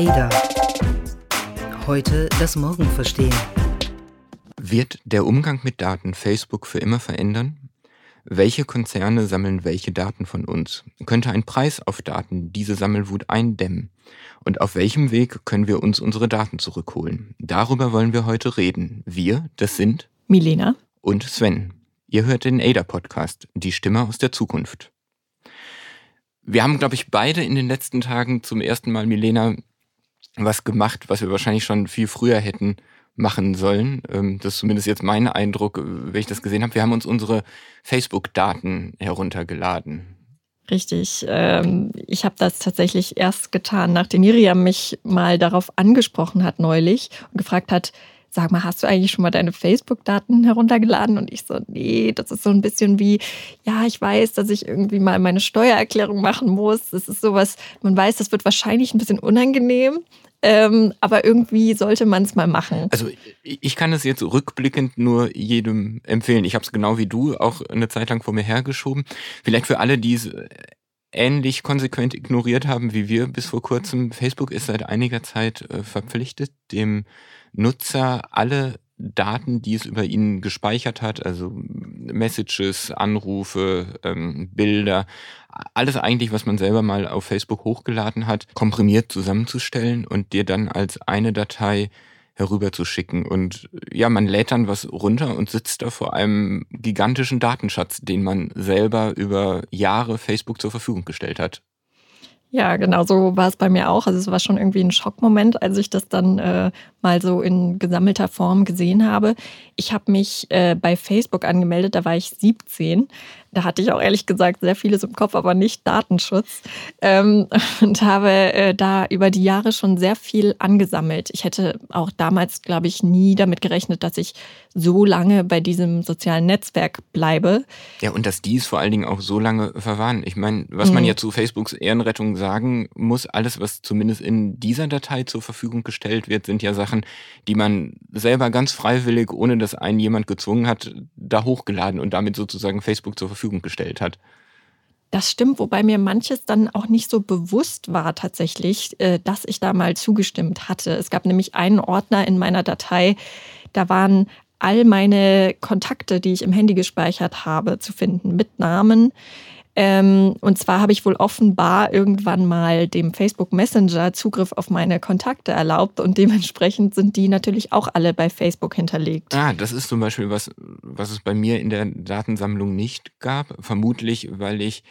Ada. Heute das Morgen verstehen. Wird der Umgang mit Daten Facebook für immer verändern? Welche Konzerne sammeln welche Daten von uns? Könnte ein Preis auf Daten diese Sammelwut eindämmen? Und auf welchem Weg können wir uns unsere Daten zurückholen? Darüber wollen wir heute reden. Wir, das sind Milena und Sven. Ihr hört den ADA-Podcast, die Stimme aus der Zukunft. Wir haben, glaube ich, beide in den letzten Tagen zum ersten Mal, Milena, was gemacht, was wir wahrscheinlich schon viel früher hätten machen sollen. Ähm, das ist zumindest jetzt mein Eindruck, wenn ich das gesehen habe. Wir haben uns unsere Facebook-Daten heruntergeladen. Richtig. Ähm, ich habe das tatsächlich erst getan, nachdem Miriam mich mal darauf angesprochen hat neulich und gefragt hat, sag mal, hast du eigentlich schon mal deine Facebook-Daten heruntergeladen? Und ich so, nee, das ist so ein bisschen wie, ja, ich weiß, dass ich irgendwie mal meine Steuererklärung machen muss. Das ist sowas, man weiß, das wird wahrscheinlich ein bisschen unangenehm. Ähm, aber irgendwie sollte man es mal machen. Also ich kann es jetzt rückblickend nur jedem empfehlen. Ich habe es genau wie du auch eine Zeit lang vor mir hergeschoben. Vielleicht für alle, die es ähnlich konsequent ignoriert haben wie wir bis vor kurzem. Facebook ist seit einiger Zeit äh, verpflichtet, dem Nutzer alle Daten, die es über ihn gespeichert hat, also Messages, Anrufe, ähm, Bilder, alles eigentlich, was man selber mal auf Facebook hochgeladen hat, komprimiert zusammenzustellen und dir dann als eine Datei herüberzuschicken. Und ja, man lädt dann was runter und sitzt da vor einem gigantischen Datenschatz, den man selber über Jahre Facebook zur Verfügung gestellt hat. Ja, genau so war es bei mir auch. Also es war schon irgendwie ein Schockmoment, als ich das dann äh, mal so in gesammelter Form gesehen habe. Ich habe mich äh, bei Facebook angemeldet, da war ich 17. Da hatte ich auch ehrlich gesagt sehr vieles im Kopf, aber nicht Datenschutz. Ähm, und habe äh, da über die Jahre schon sehr viel angesammelt. Ich hätte auch damals, glaube ich, nie damit gerechnet, dass ich so lange bei diesem sozialen Netzwerk bleibe. Ja, und dass die es vor allen Dingen auch so lange verwahren. Ich meine, was mhm. man ja zu Facebooks Ehrenrettung sagen muss, alles, was zumindest in dieser Datei zur Verfügung gestellt wird, sind ja Sachen, Sachen, die man selber ganz freiwillig, ohne dass einen jemand gezwungen hat, da hochgeladen und damit sozusagen Facebook zur Verfügung gestellt hat. Das stimmt, wobei mir manches dann auch nicht so bewusst war tatsächlich, äh, dass ich da mal zugestimmt hatte. Es gab nämlich einen Ordner in meiner Datei, da waren all meine Kontakte, die ich im Handy gespeichert habe, zu finden mit Namen. Ähm, und zwar habe ich wohl offenbar irgendwann mal dem Facebook Messenger Zugriff auf meine Kontakte erlaubt und dementsprechend sind die natürlich auch alle bei Facebook hinterlegt. Ah, das ist zum Beispiel was, was es bei mir in der Datensammlung nicht gab. Vermutlich, weil ich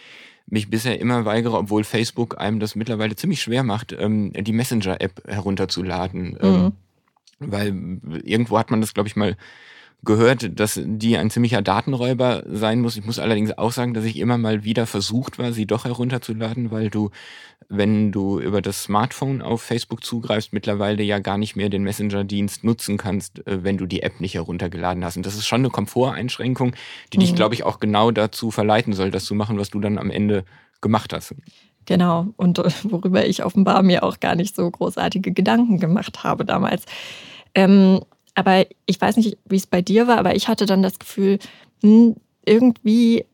mich bisher immer weigere, obwohl Facebook einem das mittlerweile ziemlich schwer macht, ähm, die Messenger-App herunterzuladen. Ähm, mhm. weil irgendwo hat man das, glaube ich, mal gehört, dass die ein ziemlicher Datenräuber sein muss. Ich muss allerdings auch sagen, dass ich immer mal wieder versucht war, sie doch herunterzuladen, weil du, wenn du über das Smartphone auf Facebook zugreifst, mittlerweile ja gar nicht mehr den Messenger-Dienst nutzen kannst, äh, wenn du die App nicht heruntergeladen hast. Und das ist schon eine Komforteinschränkung, die mhm. dich, glaube ich, auch genau dazu verleiten soll, das zu machen, was du dann am Ende gemacht hast. Genau, und äh, worüber ich offenbar mir auch gar nicht so großartige Gedanken gemacht habe damals. Ähm, aber ich weiß nicht, wie es bei dir war, aber ich hatte dann das Gefühl, hm, irgendwie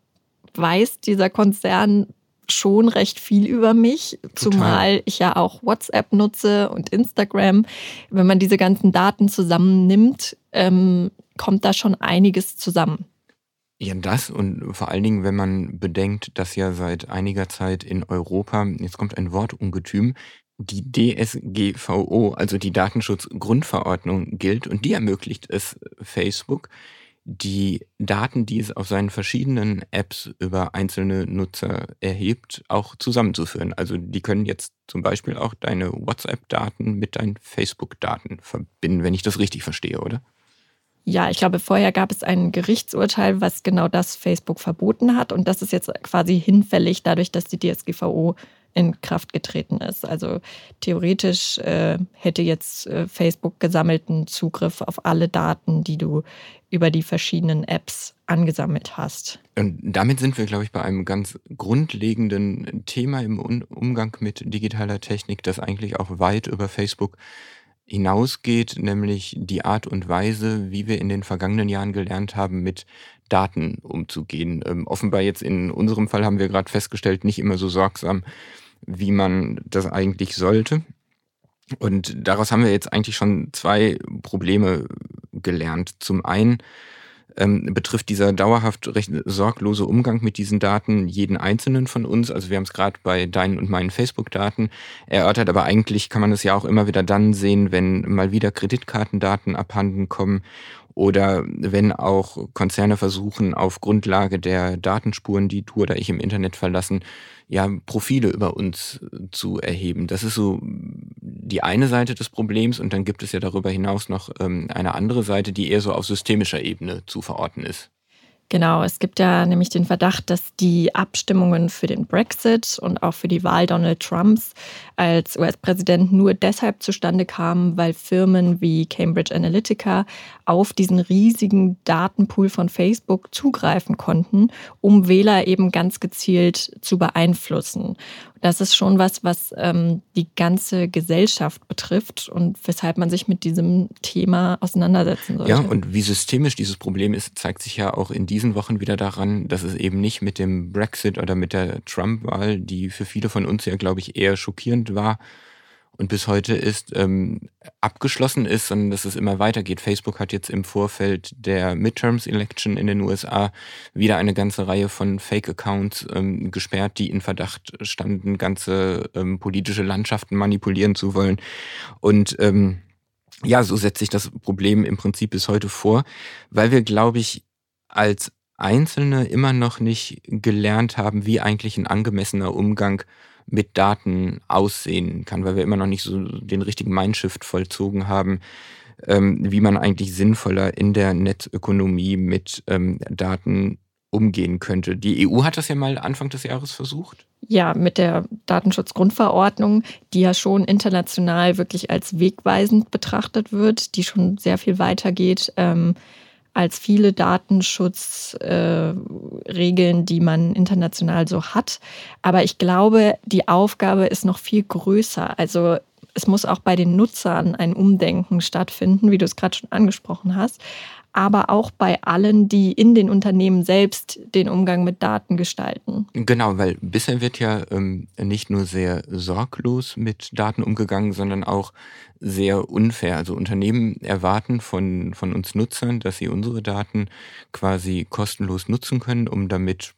weiß dieser Konzern schon recht viel über mich, Total. zumal ich ja auch WhatsApp nutze und Instagram. Wenn man diese ganzen Daten zusammennimmt, ähm, kommt da schon einiges zusammen. Ja, das und vor allen Dingen, wenn man bedenkt, dass ja seit einiger Zeit in Europa, jetzt kommt ein Wortungetüm, die DSGVO, also die Datenschutzgrundverordnung, gilt und die ermöglicht es Facebook, die Daten, die es auf seinen verschiedenen Apps über einzelne Nutzer erhebt, auch zusammenzuführen. Also die können jetzt zum Beispiel auch deine WhatsApp-Daten mit deinen Facebook-Daten verbinden, wenn ich das richtig verstehe, oder? Ja, ich glaube, vorher gab es ein Gerichtsurteil, was genau das Facebook verboten hat. Und das ist jetzt quasi hinfällig, dadurch, dass die DSGVO in Kraft getreten ist. Also theoretisch äh, hätte jetzt äh, Facebook gesammelten Zugriff auf alle Daten, die du über die verschiedenen Apps angesammelt hast. Und damit sind wir, glaube ich, bei einem ganz grundlegenden Thema im Umgang mit digitaler Technik, das eigentlich auch weit über Facebook hinausgeht, nämlich die Art und Weise, wie wir in den vergangenen Jahren gelernt haben, mit Daten umzugehen. Ähm, offenbar jetzt in unserem Fall haben wir gerade festgestellt, nicht immer so sorgsam wie man das eigentlich sollte. Und daraus haben wir jetzt eigentlich schon zwei Probleme gelernt. Zum einen ähm, betrifft dieser dauerhaft recht sorglose Umgang mit diesen Daten jeden einzelnen von uns. Also wir haben es gerade bei deinen und meinen Facebook-Daten erörtert, aber eigentlich kann man es ja auch immer wieder dann sehen, wenn mal wieder Kreditkartendaten abhanden kommen oder wenn auch Konzerne versuchen, auf Grundlage der Datenspuren, die du oder ich im Internet verlassen, ja, Profile über uns zu erheben. Das ist so die eine Seite des Problems und dann gibt es ja darüber hinaus noch ähm, eine andere Seite, die eher so auf systemischer Ebene zu verorten ist. Genau, es gibt ja nämlich den Verdacht, dass die Abstimmungen für den Brexit und auch für die Wahl Donald Trumps als US-Präsident nur deshalb zustande kamen, weil Firmen wie Cambridge Analytica auf diesen riesigen Datenpool von Facebook zugreifen konnten, um Wähler eben ganz gezielt zu beeinflussen. Das ist schon was, was ähm, die ganze Gesellschaft betrifft und weshalb man sich mit diesem Thema auseinandersetzen sollte. Ja, und wie systemisch dieses Problem ist, zeigt sich ja auch in diesen Wochen wieder daran, dass es eben nicht mit dem Brexit oder mit der Trump-Wahl, die für viele von uns ja, glaube ich, eher schockierend war, und bis heute ist, ähm, abgeschlossen ist, sondern dass es immer weitergeht. Facebook hat jetzt im Vorfeld der Midterms Election in den USA wieder eine ganze Reihe von Fake-Accounts ähm, gesperrt, die in Verdacht standen, ganze ähm, politische Landschaften manipulieren zu wollen. Und ähm, ja, so setzt sich das Problem im Prinzip bis heute vor, weil wir, glaube ich, als Einzelne immer noch nicht gelernt haben, wie eigentlich ein angemessener Umgang mit Daten aussehen kann, weil wir immer noch nicht so den richtigen Mindshift vollzogen haben, ähm, wie man eigentlich sinnvoller in der Netzökonomie mit ähm, Daten umgehen könnte. Die EU hat das ja mal Anfang des Jahres versucht. Ja, mit der Datenschutzgrundverordnung, die ja schon international wirklich als wegweisend betrachtet wird, die schon sehr viel weiter geht. Ähm, als viele Datenschutzregeln, äh, die man international so hat. Aber ich glaube, die Aufgabe ist noch viel größer. Also es muss auch bei den Nutzern ein Umdenken stattfinden, wie du es gerade schon angesprochen hast aber auch bei allen, die in den Unternehmen selbst den Umgang mit Daten gestalten. Genau, weil bisher wird ja ähm, nicht nur sehr sorglos mit Daten umgegangen, sondern auch sehr unfair. Also Unternehmen erwarten von, von uns Nutzern, dass sie unsere Daten quasi kostenlos nutzen können, um damit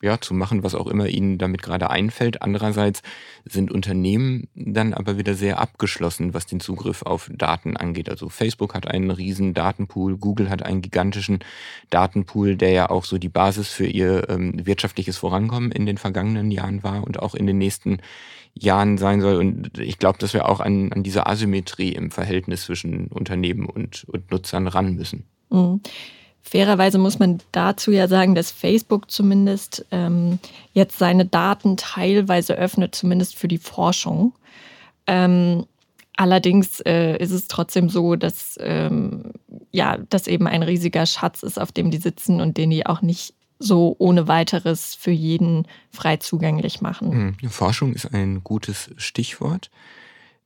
ja, zu machen, was auch immer ihnen damit gerade einfällt. Andererseits sind Unternehmen dann aber wieder sehr abgeschlossen, was den Zugriff auf Daten angeht. Also Facebook hat einen riesen Datenpool, Google hat einen gigantischen Datenpool, der ja auch so die Basis für ihr ähm, wirtschaftliches Vorankommen in den vergangenen Jahren war und auch in den nächsten Jahren sein soll. Und ich glaube, dass wir auch an, an diese Asymmetrie im Verhältnis zwischen Unternehmen und, und Nutzern ran müssen. Mhm. Fairerweise muss man dazu ja sagen, dass Facebook zumindest ähm, jetzt seine Daten teilweise öffnet, zumindest für die Forschung. Ähm, allerdings äh, ist es trotzdem so, dass ähm, ja, das eben ein riesiger Schatz ist, auf dem die sitzen und den die auch nicht so ohne weiteres für jeden frei zugänglich machen. Hm, Forschung ist ein gutes Stichwort.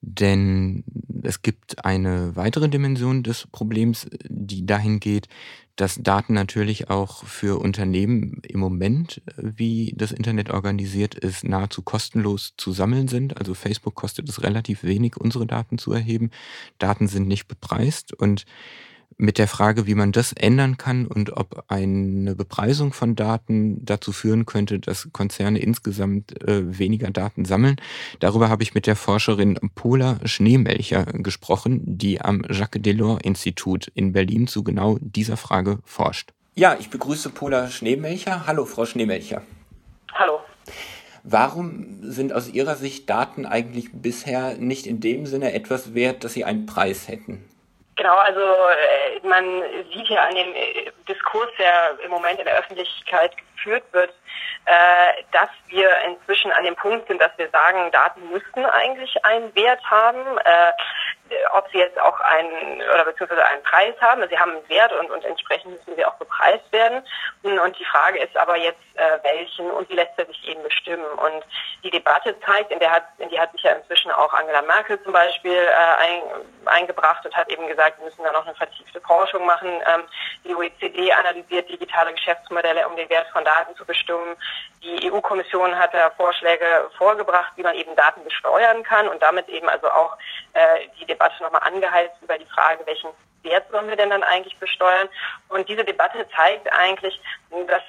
Denn es gibt eine weitere Dimension des Problems, die dahin geht, dass Daten natürlich auch für Unternehmen im Moment, wie das Internet organisiert ist, nahezu kostenlos zu sammeln sind. Also Facebook kostet es relativ wenig, unsere Daten zu erheben. Daten sind nicht bepreist und mit der Frage, wie man das ändern kann und ob eine Bepreisung von Daten dazu führen könnte, dass Konzerne insgesamt äh, weniger Daten sammeln. Darüber habe ich mit der Forscherin Pola Schneemelcher gesprochen, die am Jacques Delors Institut in Berlin zu genau dieser Frage forscht. Ja, ich begrüße Pola Schneemelcher. Hallo, Frau Schneemelcher. Hallo. Warum sind aus Ihrer Sicht Daten eigentlich bisher nicht in dem Sinne etwas wert, dass sie einen Preis hätten? Genau, also äh, man sieht ja an dem äh, Diskurs, der im Moment in der Öffentlichkeit geführt wird, äh, dass wir inzwischen an dem Punkt sind, dass wir sagen, Daten müssten eigentlich einen Wert haben. ob sie jetzt auch einen oder beziehungsweise einen Preis haben. Sie haben einen Wert und, und entsprechend müssen sie auch bepreist werden. Und die Frage ist aber jetzt, welchen und wie lässt er sich eben bestimmen. Und die Debatte zeigt, in der hat, in die hat sich ja inzwischen auch Angela Merkel zum Beispiel ein, eingebracht und hat eben gesagt, wir müssen da noch eine vertiefte Forschung machen. Ähm, die OECD analysiert digitale Geschäftsmodelle, um den Wert von Daten zu bestimmen. Die EU-Kommission hat da Vorschläge vorgebracht, wie man eben Daten besteuern kann und damit eben also auch äh, die Debatte nochmal angeheizt über die Frage, welchen Wert sollen wir denn dann eigentlich besteuern? Und diese Debatte zeigt eigentlich, dass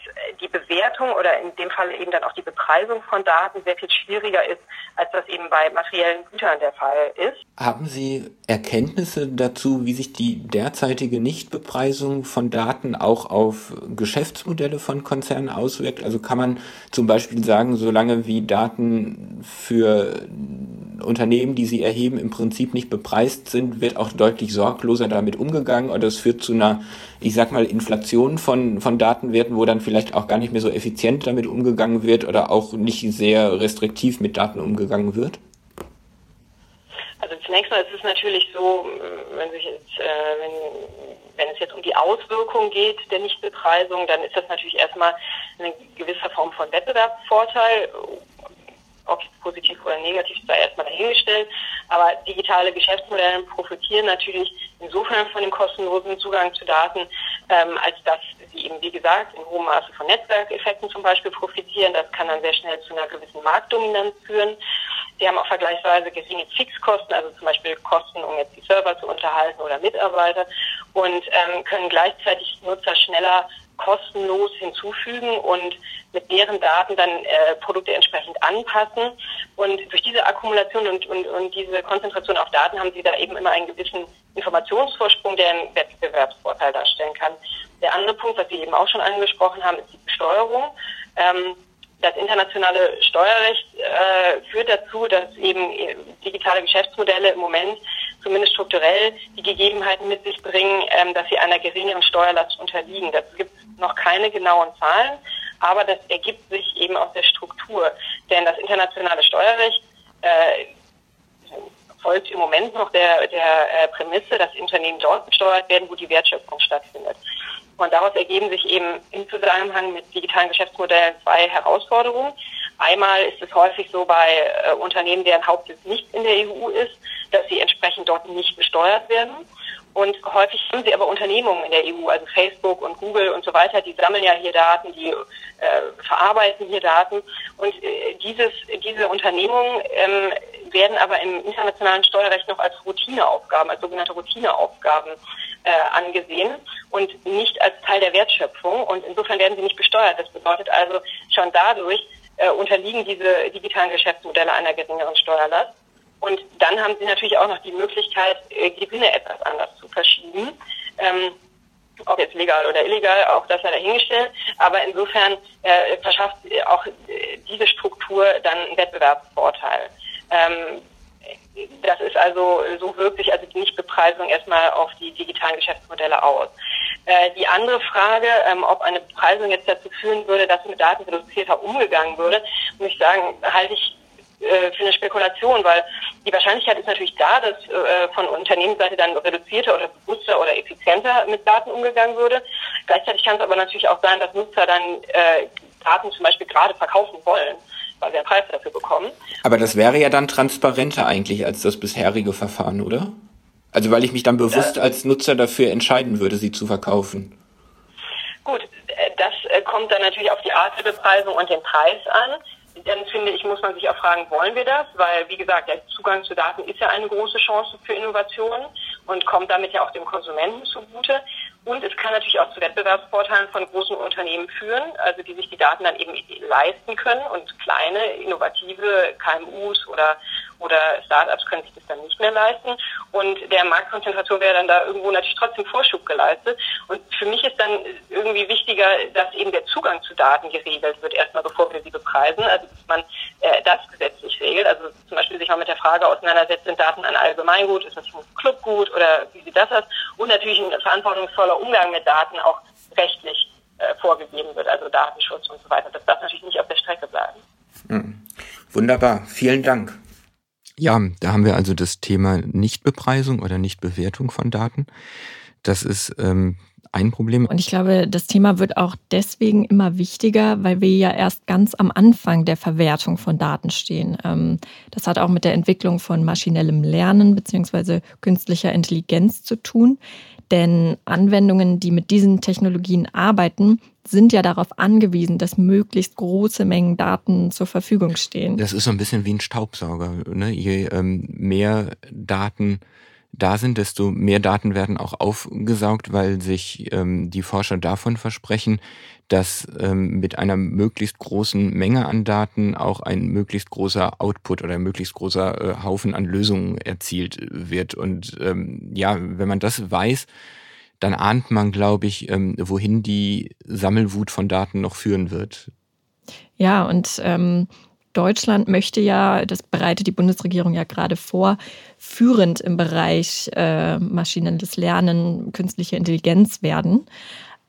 Bewertung oder in dem Fall eben dann auch die Bepreisung von Daten sehr viel schwieriger ist, als das eben bei materiellen Gütern der Fall ist. Haben Sie Erkenntnisse dazu, wie sich die derzeitige Nichtbepreisung von Daten auch auf Geschäftsmodelle von Konzernen auswirkt? Also kann man zum Beispiel sagen, solange wie Daten für Unternehmen, die sie erheben, im Prinzip nicht bepreist sind, wird auch deutlich sorgloser damit umgegangen oder es führt zu einer, ich sag mal, Inflation von, von Datenwerten, wo dann vielleicht auch gar nicht mehr so effizient damit umgegangen wird oder auch nicht sehr restriktiv mit Daten umgegangen wird? Also zunächst mal ist es natürlich so, wenn, sich jetzt, äh, wenn, wenn es jetzt um die Auswirkung geht der Nichtbepreisung, dann ist das natürlich erstmal eine gewisse Form von Wettbewerbsvorteil ob positiv oder negativ sei erstmal dahingestellt. Aber digitale Geschäftsmodelle profitieren natürlich insofern von dem kostenlosen Zugang zu Daten, ähm, als dass sie eben, wie gesagt, in hohem Maße von Netzwerkeffekten zum Beispiel profitieren. Das kann dann sehr schnell zu einer gewissen Marktdominanz führen. Sie haben auch vergleichsweise geringe Fixkosten, also zum Beispiel Kosten, um jetzt die Server zu unterhalten oder Mitarbeiter und ähm, können gleichzeitig Nutzer schneller kostenlos hinzufügen und mit deren Daten dann äh, Produkte entsprechend anpassen. Und durch diese Akkumulation und, und, und diese Konzentration auf Daten haben sie da eben immer einen gewissen Informationsvorsprung, der einen Wettbewerbsvorteil darstellen kann. Der andere Punkt, was Sie eben auch schon angesprochen haben, ist die Besteuerung. Ähm, das internationale Steuerrecht äh, führt dazu, dass eben äh, digitale Geschäftsmodelle im Moment zumindest strukturell die Gegebenheiten mit sich bringen, ähm, dass sie einer geringeren Steuerlast unterliegen. Dazu gibt es noch keine genauen Zahlen, aber das ergibt sich eben aus der Struktur. Denn das internationale Steuerrecht äh, folgt im Moment noch der, der äh, Prämisse, dass Unternehmen dort besteuert werden, wo die Wertschöpfung stattfindet. Und daraus ergeben sich eben im Zusammenhang mit digitalen Geschäftsmodellen zwei Herausforderungen. Einmal ist es häufig so bei äh, Unternehmen, deren Hauptsitz nicht in der EU ist, dass sie entsprechend dort nicht besteuert werden. Und häufig haben sie aber Unternehmungen in der EU, also Facebook und Google und so weiter, die sammeln ja hier Daten, die äh, verarbeiten hier Daten. Und äh, dieses, diese Unternehmungen ähm, werden aber im internationalen Steuerrecht noch als Routineaufgaben, als sogenannte Routineaufgaben äh, angesehen und nicht als Teil der Wertschöpfung. Und insofern werden sie nicht besteuert. Das bedeutet also, schon dadurch äh, unterliegen diese digitalen Geschäftsmodelle einer geringeren Steuerlast. Und dann haben sie natürlich auch noch die Möglichkeit, äh, Gewinne etwas anders zu verschieben. Ähm, ob jetzt legal oder illegal, auch das sei dahingestellt. Aber insofern äh, verschafft auch äh, diese Struktur dann einen Wettbewerbsvorteil. Ähm, das ist also, so wirkt sich also die Nichtbepreisung erstmal auf die digitalen Geschäftsmodelle aus. Äh, die andere Frage, ähm, ob eine Bepreisung jetzt dazu führen würde, dass mit Daten reduzierter umgegangen würde, muss ich sagen, halte ich äh, für eine Spekulation, weil die Wahrscheinlichkeit ist natürlich da, dass äh, von Unternehmensseite dann reduzierter oder bewusster oder effizienter mit Daten umgegangen würde. Gleichzeitig kann es aber natürlich auch sein, dass Nutzer dann äh, Daten zum Beispiel gerade verkaufen wollen, weil sie einen Preis dafür bekommen. Aber das wäre ja dann transparenter eigentlich als das bisherige Verfahren, oder? Also weil ich mich dann bewusst als Nutzer dafür entscheiden würde, sie zu verkaufen. Gut, das kommt dann natürlich auf die Art der Bepreisung und den Preis an dann finde ich, muss man sich auch fragen, wollen wir das? Weil, wie gesagt, der Zugang zu Daten ist ja eine große Chance für Innovationen und kommt damit ja auch dem Konsumenten zugute. Und es kann natürlich auch zu Wettbewerbsvorteilen von großen Unternehmen führen, also die sich die Daten dann eben leisten können und kleine, innovative KMUs oder oder Startups können sich das dann nicht mehr leisten. Und der Marktkonzentration wäre dann da irgendwo natürlich trotzdem Vorschub geleistet. Und für mich ist dann irgendwie wichtiger, dass eben der Zugang zu Daten geregelt wird, erstmal bevor wir sie bepreisen. Also dass man äh, das gesetzlich regelt. Also zum Beispiel sich mal mit der Frage auseinandersetzt, sind Daten ein Allgemeingut, ist das ein Clubgut oder wie sieht das aus? Und natürlich ein verantwortungsvoller Umgang mit Daten auch rechtlich äh, vorgegeben wird, also Datenschutz und so weiter. Das darf natürlich nicht auf der Strecke bleiben. Hm. Wunderbar, vielen Dank. Ja, da haben wir also das Thema Nichtbepreisung oder Nichtbewertung von Daten. Das ist ähm, ein Problem. Und ich glaube, das Thema wird auch deswegen immer wichtiger, weil wir ja erst ganz am Anfang der Verwertung von Daten stehen. Ähm, das hat auch mit der Entwicklung von maschinellem Lernen bzw. künstlicher Intelligenz zu tun. Denn Anwendungen, die mit diesen Technologien arbeiten, sind ja darauf angewiesen, dass möglichst große Mengen Daten zur Verfügung stehen. Das ist so ein bisschen wie ein Staubsauger. Ne? Je ähm, mehr Daten da sind, desto mehr Daten werden auch aufgesaugt, weil sich ähm, die Forscher davon versprechen, dass ähm, mit einer möglichst großen Menge an Daten auch ein möglichst großer Output oder ein möglichst großer äh, Haufen an Lösungen erzielt wird. Und ähm, ja, wenn man das weiß, dann ahnt man, glaube ich, ähm, wohin die Sammelwut von Daten noch führen wird. Ja, und ähm, Deutschland möchte ja, das bereitet die Bundesregierung ja gerade vor, führend im Bereich äh, maschinelles Lernen, künstliche Intelligenz werden.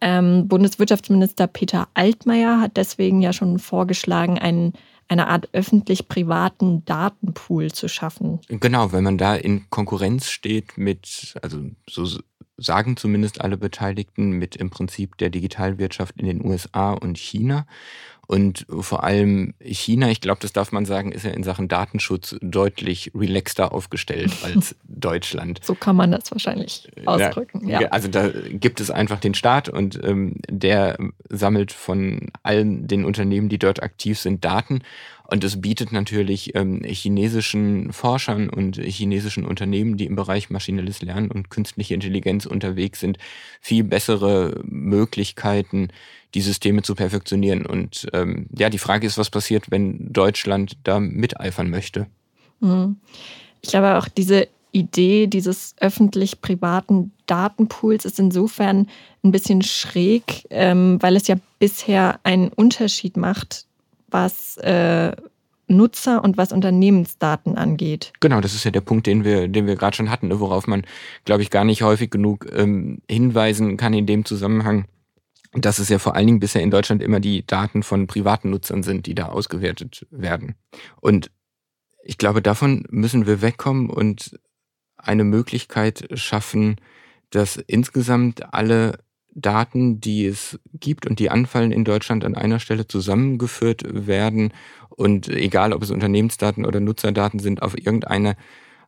Ähm, Bundeswirtschaftsminister Peter Altmaier hat deswegen ja schon vorgeschlagen, einen eine Art öffentlich-privaten Datenpool zu schaffen. Genau, wenn man da in Konkurrenz steht mit, also so sagen zumindest alle Beteiligten, mit im Prinzip der Digitalwirtschaft in den USA und China. Und vor allem China, ich glaube, das darf man sagen, ist ja in Sachen Datenschutz deutlich relaxter aufgestellt als Deutschland. So kann man das wahrscheinlich ausdrücken. Ja, ja. Also da gibt es einfach den Staat und ähm, der sammelt von allen den Unternehmen, die dort aktiv sind, Daten. Und es bietet natürlich ähm, chinesischen Forschern und chinesischen Unternehmen, die im Bereich maschinelles Lernen und künstliche Intelligenz unterwegs sind, viel bessere Möglichkeiten, die Systeme zu perfektionieren. Und ähm, ja, die Frage ist, was passiert, wenn Deutschland da miteifern möchte? Mhm. Ich glaube auch diese Idee dieses öffentlich-privaten Datenpools ist insofern ein bisschen schräg, ähm, weil es ja bisher einen Unterschied macht, was äh, Nutzer und was Unternehmensdaten angeht. Genau, das ist ja der Punkt, den wir, den wir gerade schon hatten, ne, worauf man, glaube ich, gar nicht häufig genug ähm, hinweisen kann in dem Zusammenhang dass es ja vor allen Dingen bisher in Deutschland immer die Daten von privaten Nutzern sind, die da ausgewertet werden. Und ich glaube, davon müssen wir wegkommen und eine Möglichkeit schaffen, dass insgesamt alle Daten, die es gibt und die anfallen in Deutschland an einer Stelle zusammengeführt werden und egal ob es Unternehmensdaten oder Nutzerdaten sind, auf irgendeine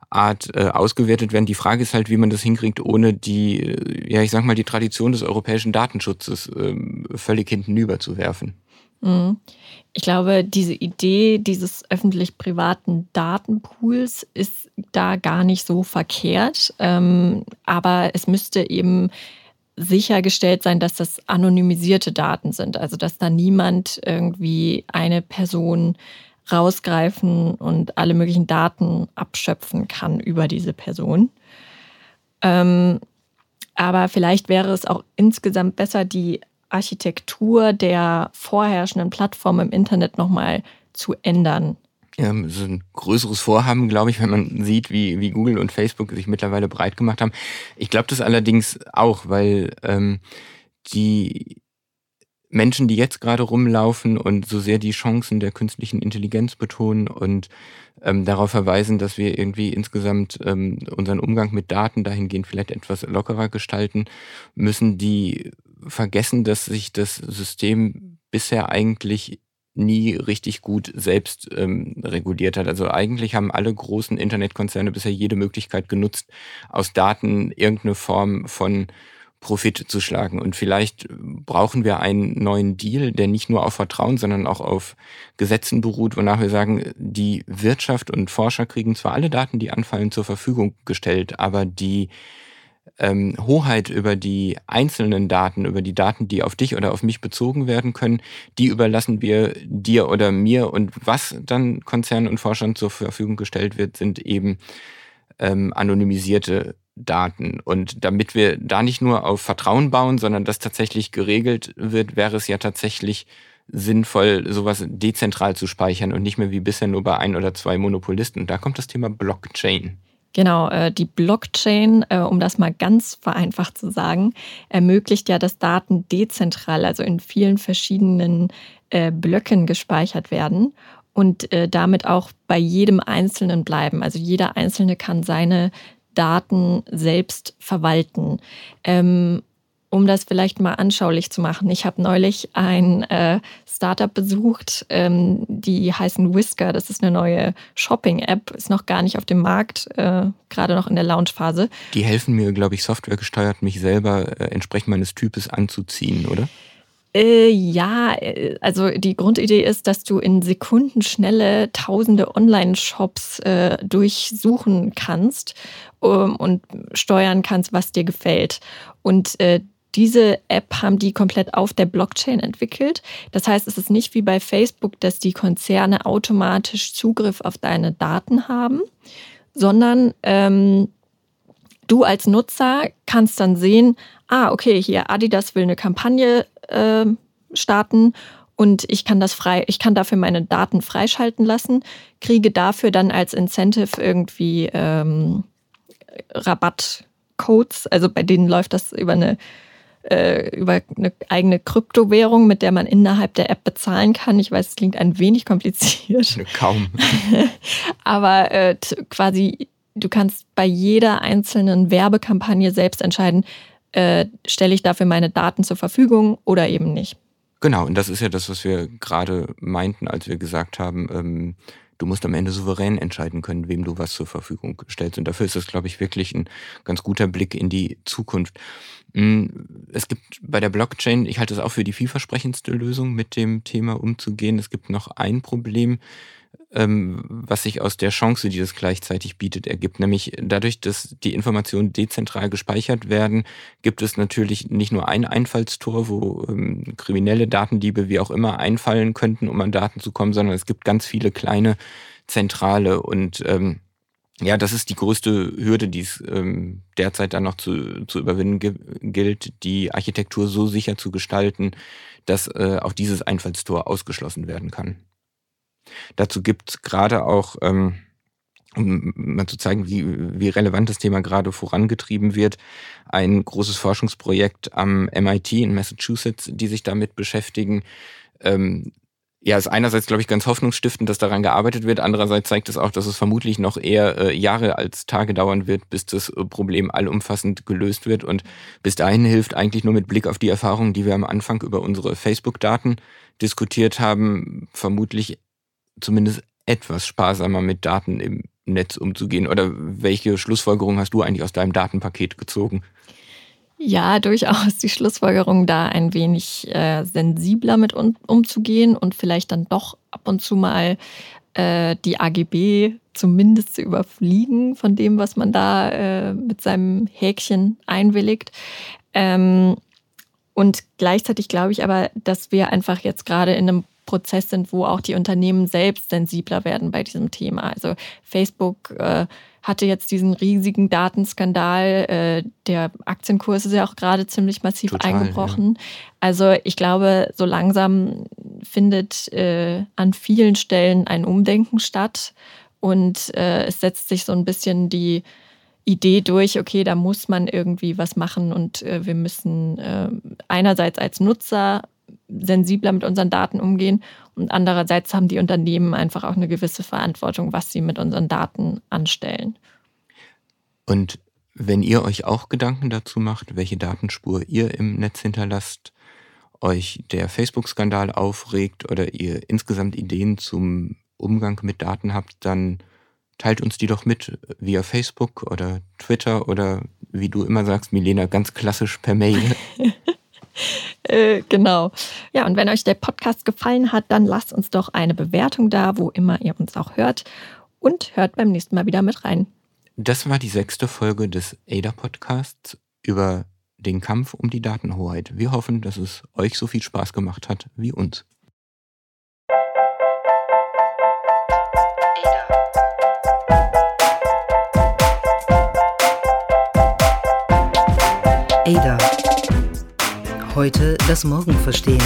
Art äh, ausgewertet werden. Die Frage ist halt, wie man das hinkriegt, ohne die, äh, ja, ich sag mal, die Tradition des europäischen Datenschutzes äh, völlig hintenüber zu werfen. Mhm. Ich glaube, diese Idee dieses öffentlich-privaten Datenpools ist da gar nicht so verkehrt. Ähm, aber es müsste eben sichergestellt sein, dass das anonymisierte Daten sind. Also dass da niemand irgendwie eine Person rausgreifen und alle möglichen Daten abschöpfen kann über diese Person. Ähm, aber vielleicht wäre es auch insgesamt besser, die Architektur der vorherrschenden Plattform im Internet nochmal zu ändern. Ja, so ein größeres Vorhaben, glaube ich, wenn man sieht, wie, wie Google und Facebook sich mittlerweile breit gemacht haben. Ich glaube das allerdings auch, weil ähm, die Menschen, die jetzt gerade rumlaufen und so sehr die Chancen der künstlichen Intelligenz betonen und ähm, darauf verweisen, dass wir irgendwie insgesamt ähm, unseren Umgang mit Daten dahingehend vielleicht etwas lockerer gestalten, müssen die vergessen, dass sich das System bisher eigentlich nie richtig gut selbst ähm, reguliert hat. Also eigentlich haben alle großen Internetkonzerne bisher jede Möglichkeit genutzt, aus Daten irgendeine Form von Profit zu schlagen. Und vielleicht brauchen wir einen neuen Deal, der nicht nur auf Vertrauen, sondern auch auf Gesetzen beruht, wonach wir sagen, die Wirtschaft und Forscher kriegen zwar alle Daten, die anfallen, zur Verfügung gestellt, aber die ähm, Hoheit über die einzelnen Daten, über die Daten, die auf dich oder auf mich bezogen werden können, die überlassen wir dir oder mir. Und was dann Konzernen und Forschern zur Verfügung gestellt wird, sind eben ähm, anonymisierte Daten. Und damit wir da nicht nur auf Vertrauen bauen, sondern das tatsächlich geregelt wird, wäre es ja tatsächlich sinnvoll, sowas dezentral zu speichern und nicht mehr wie bisher nur bei ein oder zwei Monopolisten. Und da kommt das Thema Blockchain. Genau, äh, die Blockchain, äh, um das mal ganz vereinfacht zu sagen, ermöglicht ja, dass Daten dezentral, also in vielen verschiedenen äh, Blöcken gespeichert werden und damit auch bei jedem Einzelnen bleiben. Also jeder Einzelne kann seine Daten selbst verwalten. Ähm, um das vielleicht mal anschaulich zu machen. Ich habe neulich ein äh, Startup besucht, ähm, die heißen Whisker. Das ist eine neue Shopping-App, ist noch gar nicht auf dem Markt, äh, gerade noch in der Launchphase. Die helfen mir, glaube ich, softwaregesteuert, mich selber äh, entsprechend meines Types anzuziehen, oder? Äh, ja, äh, also die Grundidee ist, dass du in Sekundenschnelle tausende Online-Shops äh, durchsuchen kannst ähm, und steuern kannst, was dir gefällt. Und äh, diese App haben die komplett auf der Blockchain entwickelt. Das heißt, es ist nicht wie bei Facebook, dass die Konzerne automatisch Zugriff auf deine Daten haben, sondern ähm, du als Nutzer kannst dann sehen, ah, okay, hier Adidas will eine Kampagne äh, starten und ich kann das frei, ich kann dafür meine Daten freischalten lassen, kriege dafür dann als Incentive irgendwie ähm, Rabattcodes, also bei denen läuft das über eine äh, über eine eigene Kryptowährung, mit der man innerhalb der App bezahlen kann. Ich weiß, es klingt ein wenig kompliziert. Kaum. Aber äh, quasi, du kannst bei jeder einzelnen Werbekampagne selbst entscheiden, äh, stelle ich dafür meine Daten zur Verfügung oder eben nicht. Genau, und das ist ja das, was wir gerade meinten, als wir gesagt haben, ähm, du musst am Ende souverän entscheiden können, wem du was zur Verfügung stellst. Und dafür ist das, glaube ich, wirklich ein ganz guter Blick in die Zukunft. Mm, es gibt bei der Blockchain, ich halte es auch für die vielversprechendste Lösung, mit dem Thema umzugehen. Es gibt noch ein Problem, ähm, was sich aus der Chance, die das gleichzeitig bietet, ergibt. Nämlich dadurch, dass die Informationen dezentral gespeichert werden, gibt es natürlich nicht nur ein Einfallstor, wo ähm, kriminelle Datendiebe wie auch immer einfallen könnten, um an Daten zu kommen, sondern es gibt ganz viele kleine zentrale und ähm, ja, das ist die größte Hürde, die es ähm, derzeit dann noch zu, zu überwinden gilt, die Architektur so sicher zu gestalten, dass äh, auch dieses Einfallstor ausgeschlossen werden kann. Dazu gibt es gerade auch, ähm, um mal zu zeigen, wie, wie relevant das Thema gerade vorangetrieben wird, ein großes Forschungsprojekt am MIT in Massachusetts, die sich damit beschäftigen, ähm, ja, ist einerseits, glaube ich, ganz hoffnungsstiftend, dass daran gearbeitet wird. Andererseits zeigt es auch, dass es vermutlich noch eher äh, Jahre als Tage dauern wird, bis das äh, Problem allumfassend gelöst wird. Und bis dahin hilft eigentlich nur mit Blick auf die Erfahrungen, die wir am Anfang über unsere Facebook-Daten diskutiert haben, vermutlich zumindest etwas sparsamer mit Daten im Netz umzugehen? Oder welche Schlussfolgerung hast du eigentlich aus deinem Datenpaket gezogen? Ja, durchaus die Schlussfolgerung, da ein wenig äh, sensibler mit um, umzugehen und vielleicht dann doch ab und zu mal äh, die AGB zumindest zu überfliegen von dem, was man da äh, mit seinem Häkchen einwilligt. Ähm, und gleichzeitig glaube ich aber, dass wir einfach jetzt gerade in einem Prozess sind, wo auch die Unternehmen selbst sensibler werden bei diesem Thema. Also Facebook äh, hatte jetzt diesen riesigen Datenskandal. Äh, der Aktienkurs ist ja auch gerade ziemlich massiv Total, eingebrochen. Ja. Also ich glaube, so langsam findet äh, an vielen Stellen ein Umdenken statt und äh, es setzt sich so ein bisschen die Idee durch, okay, da muss man irgendwie was machen und äh, wir müssen äh, einerseits als Nutzer sensibler mit unseren Daten umgehen. Und andererseits haben die Unternehmen einfach auch eine gewisse Verantwortung, was sie mit unseren Daten anstellen. Und wenn ihr euch auch Gedanken dazu macht, welche Datenspur ihr im Netz hinterlasst, euch der Facebook-Skandal aufregt oder ihr insgesamt Ideen zum Umgang mit Daten habt, dann teilt uns die doch mit via Facebook oder Twitter oder wie du immer sagst, Milena, ganz klassisch per Mail. Äh, genau. Ja, und wenn euch der Podcast gefallen hat, dann lasst uns doch eine Bewertung da, wo immer ihr uns auch hört. Und hört beim nächsten Mal wieder mit rein. Das war die sechste Folge des ADA-Podcasts über den Kampf um die Datenhoheit. Wir hoffen, dass es euch so viel Spaß gemacht hat wie uns. Ada. Heute das Morgen verstehen.